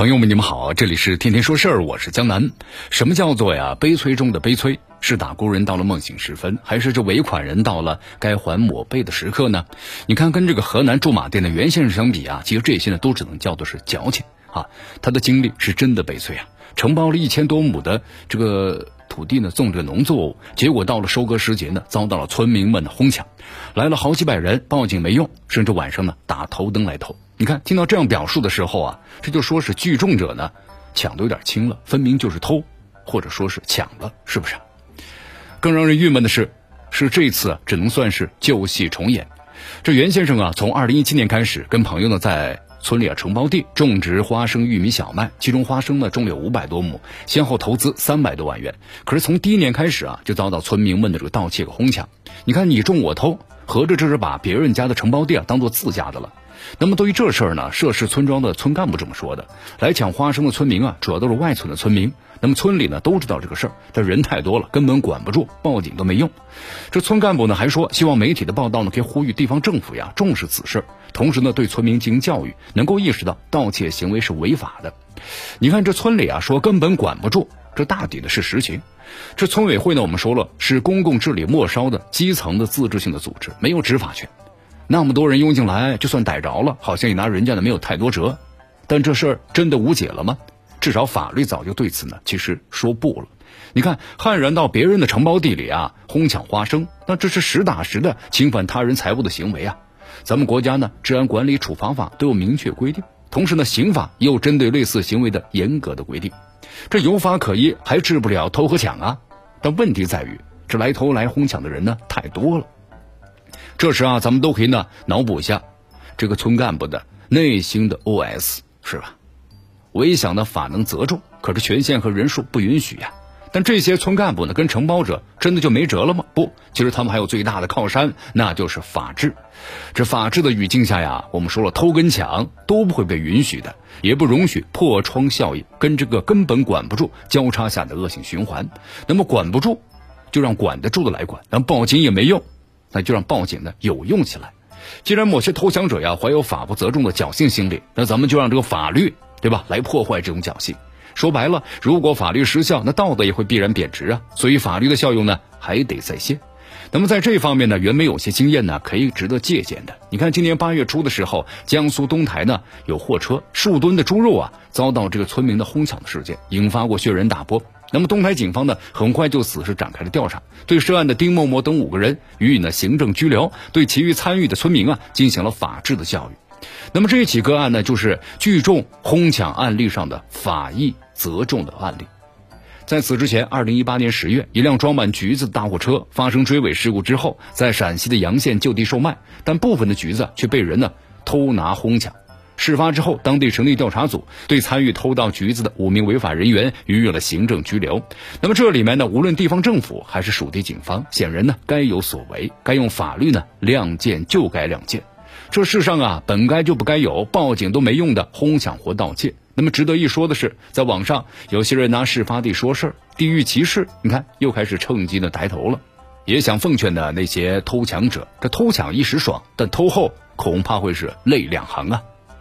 朋友们，你们好，这里是天天说事儿，我是江南。什么叫做呀？悲催中的悲催。是打工人到了梦醒时分，还是这尾款人到了该还抹背的时刻呢？你看，跟这个河南驻马店的袁先生相比啊，其实这些呢都只能叫做是矫情啊。他的经历是真的悲催啊，承包了一千多亩的这个土地呢，种着农作物，结果到了收割时节呢，遭到了村民们的哄抢，来了好几百人，报警没用，甚至晚上呢打头灯来偷。你看，听到这样表述的时候啊，这就说是聚众者呢抢的有点轻了，分明就是偷，或者说是抢了，是不是？更让人郁闷的是，是这次只能算是旧戏重演。这袁先生啊，从二零一七年开始，跟朋友呢在村里啊承包地种植花生、玉米、小麦，其中花生呢种了五百多亩，先后投资三百多万元。可是从第一年开始啊，就遭到村民们的这个盗窃和哄抢。你看你种我偷，合着这是把别人家的承包地啊当做自家的了。那么对于这事儿呢，涉事村庄的村干部这么说的：来抢花生的村民啊，主要都是外村的村民。那么村里呢都知道这个事儿，但人太多了，根本管不住，报警都没用。这村干部呢还说，希望媒体的报道呢可以呼吁地方政府呀重视此事，同时呢对村民进行教育，能够意识到盗窃行为是违法的。你看这村里啊说根本管不住，这大抵的是实情。这村委会呢我们说了是公共治理末梢的基层的自治性的组织，没有执法权。那么多人拥进来，就算逮着了，好像也拿人家的没有太多辙。但这事儿真的无解了吗？至少法律早就对此呢，其实说不了。你看，悍然到别人的承包地里啊，哄抢花生，那这是实打实的侵犯他人财物的行为啊！咱们国家呢，治安管理处罚法都有明确规定，同时呢，刑法也有针对类似行为的严格的规定。这有法可依，还治不了偷和抢啊！但问题在于，这来偷来哄抢的人呢，太多了。这时啊，咱们都可以呢脑补一下这个村干部的内心的 OS，是吧？我一想呢，法能责众，可是权限和人数不允许呀。但这些村干部呢，跟承包者真的就没辙了吗？不，其实他们还有最大的靠山，那就是法治。这法治的语境下呀，我们说了，偷跟抢都不会被允许的，也不容许破窗效应跟这个根本管不住交叉下的恶性循环。那么管不住，就让管得住的来管，但报警也没用，那就让报警呢有用起来。既然某些投降者呀怀有法不责众的侥幸心理，那咱们就让这个法律。对吧？来破坏这种侥幸。说白了，如果法律失效，那道德也会必然贬值啊。所以法律的效用呢，还得在先。那么在这方面呢，袁枚有些经验呢，可以值得借鉴的。你看，今年八月初的时候，江苏东台呢有货车数吨的猪肉啊，遭到这个村民的哄抢的事件，引发过轩然大波。那么东台警方呢，很快就此事展开了调查，对涉案的丁某某等五个人予以呢行政拘留，对其余参与的村民啊进行了法治的教育。那么这一起个案呢，就是聚众哄抢案例上的法益责重的案例。在此之前，二零一八年十月，一辆装满橘子的大货车发生追尾事故之后，在陕西的洋县就地售卖，但部分的橘子却被人呢偷拿哄抢。事发之后，当地成立调查组，对参与偷盗橘子的五名违法人员予以了行政拘留。那么这里面呢，无论地方政府还是属地警方，显然呢该有所为，该用法律呢亮剑就该亮剑。这世上啊，本该就不该有报警都没用的哄抢或盗窃。那么值得一说的是，在网上有些人拿事发地说事儿，地域歧视，你看又开始趁机的抬头了。也想奉劝的那些偷抢者，这偷抢一时爽，但偷后恐怕会是泪两行啊！